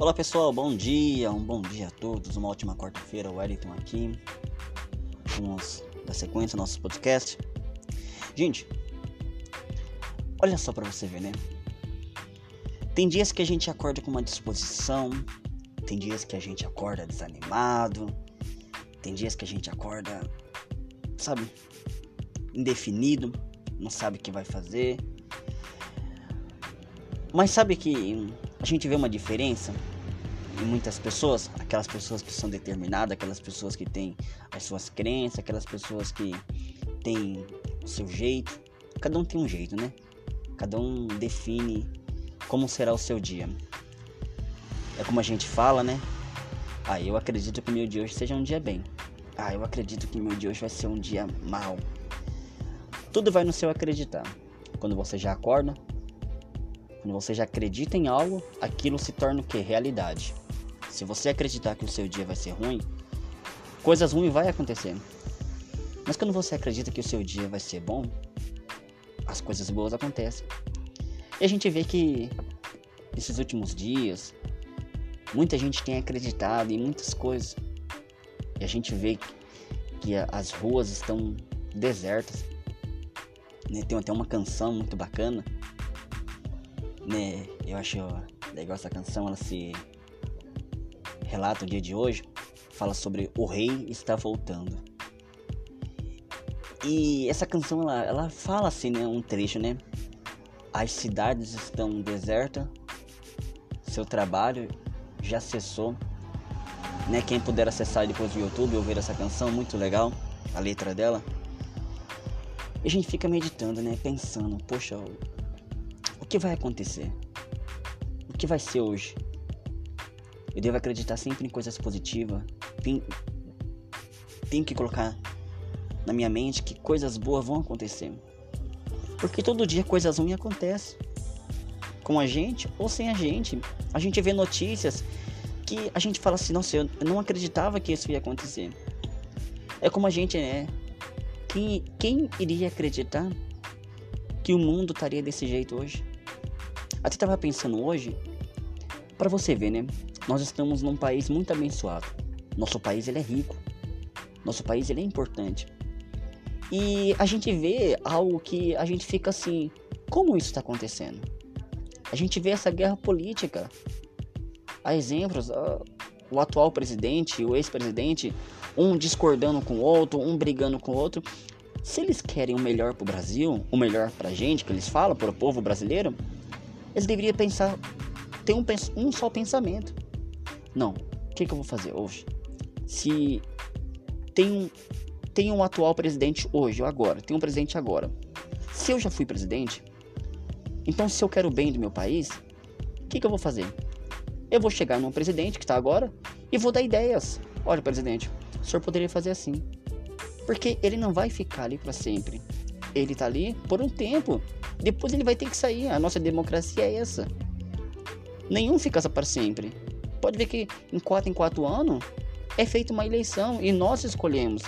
Olá pessoal, bom dia, um bom dia a todos, uma ótima quarta-feira, o Wellington aqui. Vamos da sequência do nosso podcast. Gente, olha só para você ver, né? Tem dias que a gente acorda com uma disposição, tem dias que a gente acorda desanimado, tem dias que a gente acorda, sabe, indefinido, não sabe o que vai fazer. Mas sabe que a gente vê uma diferença em muitas pessoas, aquelas pessoas que são determinadas, aquelas pessoas que têm as suas crenças, aquelas pessoas que têm o seu jeito. Cada um tem um jeito, né? Cada um define como será o seu dia. É como a gente fala, né? Ah, eu acredito que o meu dia hoje seja um dia bem. Ah, eu acredito que o meu dia hoje vai ser um dia mal. Tudo vai no seu acreditar. Quando você já acorda, quando você já acredita em algo, aquilo se torna o que? Realidade. Se você acreditar que o seu dia vai ser ruim, coisas ruins vai acontecer. Mas quando você acredita que o seu dia vai ser bom, as coisas boas acontecem. E a gente vê que nesses últimos dias, muita gente tem acreditado em muitas coisas. E a gente vê que as ruas estão desertas. Né? Tem até uma canção muito bacana. Né? Eu acho legal essa canção, ela se relata o dia de hoje. Fala sobre o rei está voltando. E essa canção ela, ela fala assim, né, um trecho, né? As cidades estão desertas, seu trabalho já cessou. Né? Quem puder acessar depois do YouTube ouvir essa canção, muito legal, a letra dela. E a gente fica meditando, né? Pensando, poxa, que vai acontecer? O que vai ser hoje? Eu devo acreditar sempre em coisas positivas. Tenho, que colocar na minha mente que coisas boas vão acontecer. Porque todo dia coisas ruins acontecem. Com a gente ou sem a gente. A gente vê notícias que a gente fala assim, nossa, eu não acreditava que isso ia acontecer. É como a gente é. Quem, quem iria acreditar que o mundo estaria desse jeito hoje? Até estava pensando hoje, para você ver, né? Nós estamos num país muito abençoado. Nosso país ele é rico. Nosso país ele é importante. E a gente vê algo que a gente fica assim, como isso está acontecendo? A gente vê essa guerra política. Há exemplos, o atual presidente, o ex-presidente, um discordando com o outro, um brigando com o outro. Se eles querem o melhor para o Brasil, o melhor para a gente, que eles falam, para o povo brasileiro, eles deveriam pensar, ter um, um só pensamento. Não, o que, que eu vou fazer hoje? Se tem um, tem um atual presidente hoje, ou agora, tem um presidente agora. Se eu já fui presidente, então se eu quero o bem do meu país, o que, que eu vou fazer? Eu vou chegar num presidente que está agora e vou dar ideias. Olha, presidente, o senhor poderia fazer assim. Porque ele não vai ficar ali para sempre. Ele está ali por um tempo. Depois ele vai ter que sair. A nossa democracia é essa. Nenhum fica para sempre. Pode ver que em quatro em quatro anos é feita uma eleição e nós escolhemos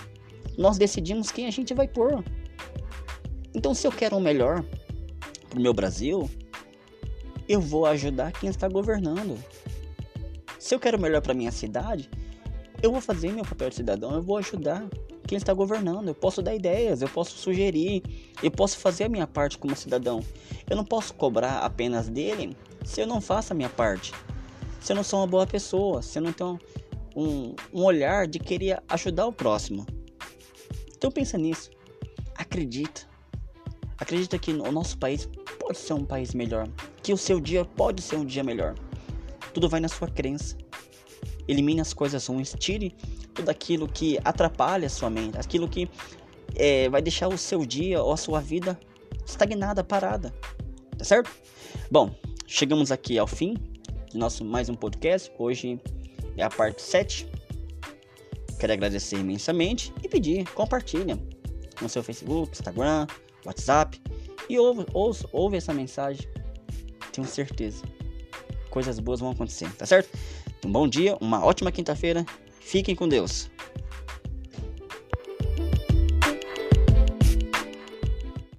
nós decidimos quem a gente vai pôr. Então, se eu quero o melhor para o meu Brasil, eu vou ajudar quem está governando. Se eu quero o melhor para minha cidade, eu vou fazer meu papel de cidadão, eu vou ajudar quem está governando. Eu posso dar ideias, eu posso sugerir, eu posso fazer a minha parte como cidadão. Eu não posso cobrar apenas dele se eu não faço a minha parte. Se eu não sou uma boa pessoa, se eu não tenho um, um olhar de querer ajudar o próximo. Então pensa nisso. Acredita. Acredita que o nosso país pode ser um país melhor. Que o seu dia pode ser um dia melhor. Tudo vai na sua crença. Elimine as coisas ruins. Tire tudo aquilo que atrapalha a sua mente. Aquilo que é, vai deixar o seu dia ou a sua vida estagnada, parada. Tá certo? Bom, chegamos aqui ao fim do nosso mais um podcast. Hoje é a parte 7. Quero agradecer imensamente e pedir, compartilha no seu Facebook, Instagram, WhatsApp e ouve, ouve, ouve essa mensagem. Tenho certeza. Coisas boas vão acontecer, tá certo? Um bom dia, uma ótima quinta-feira. Fiquem com Deus.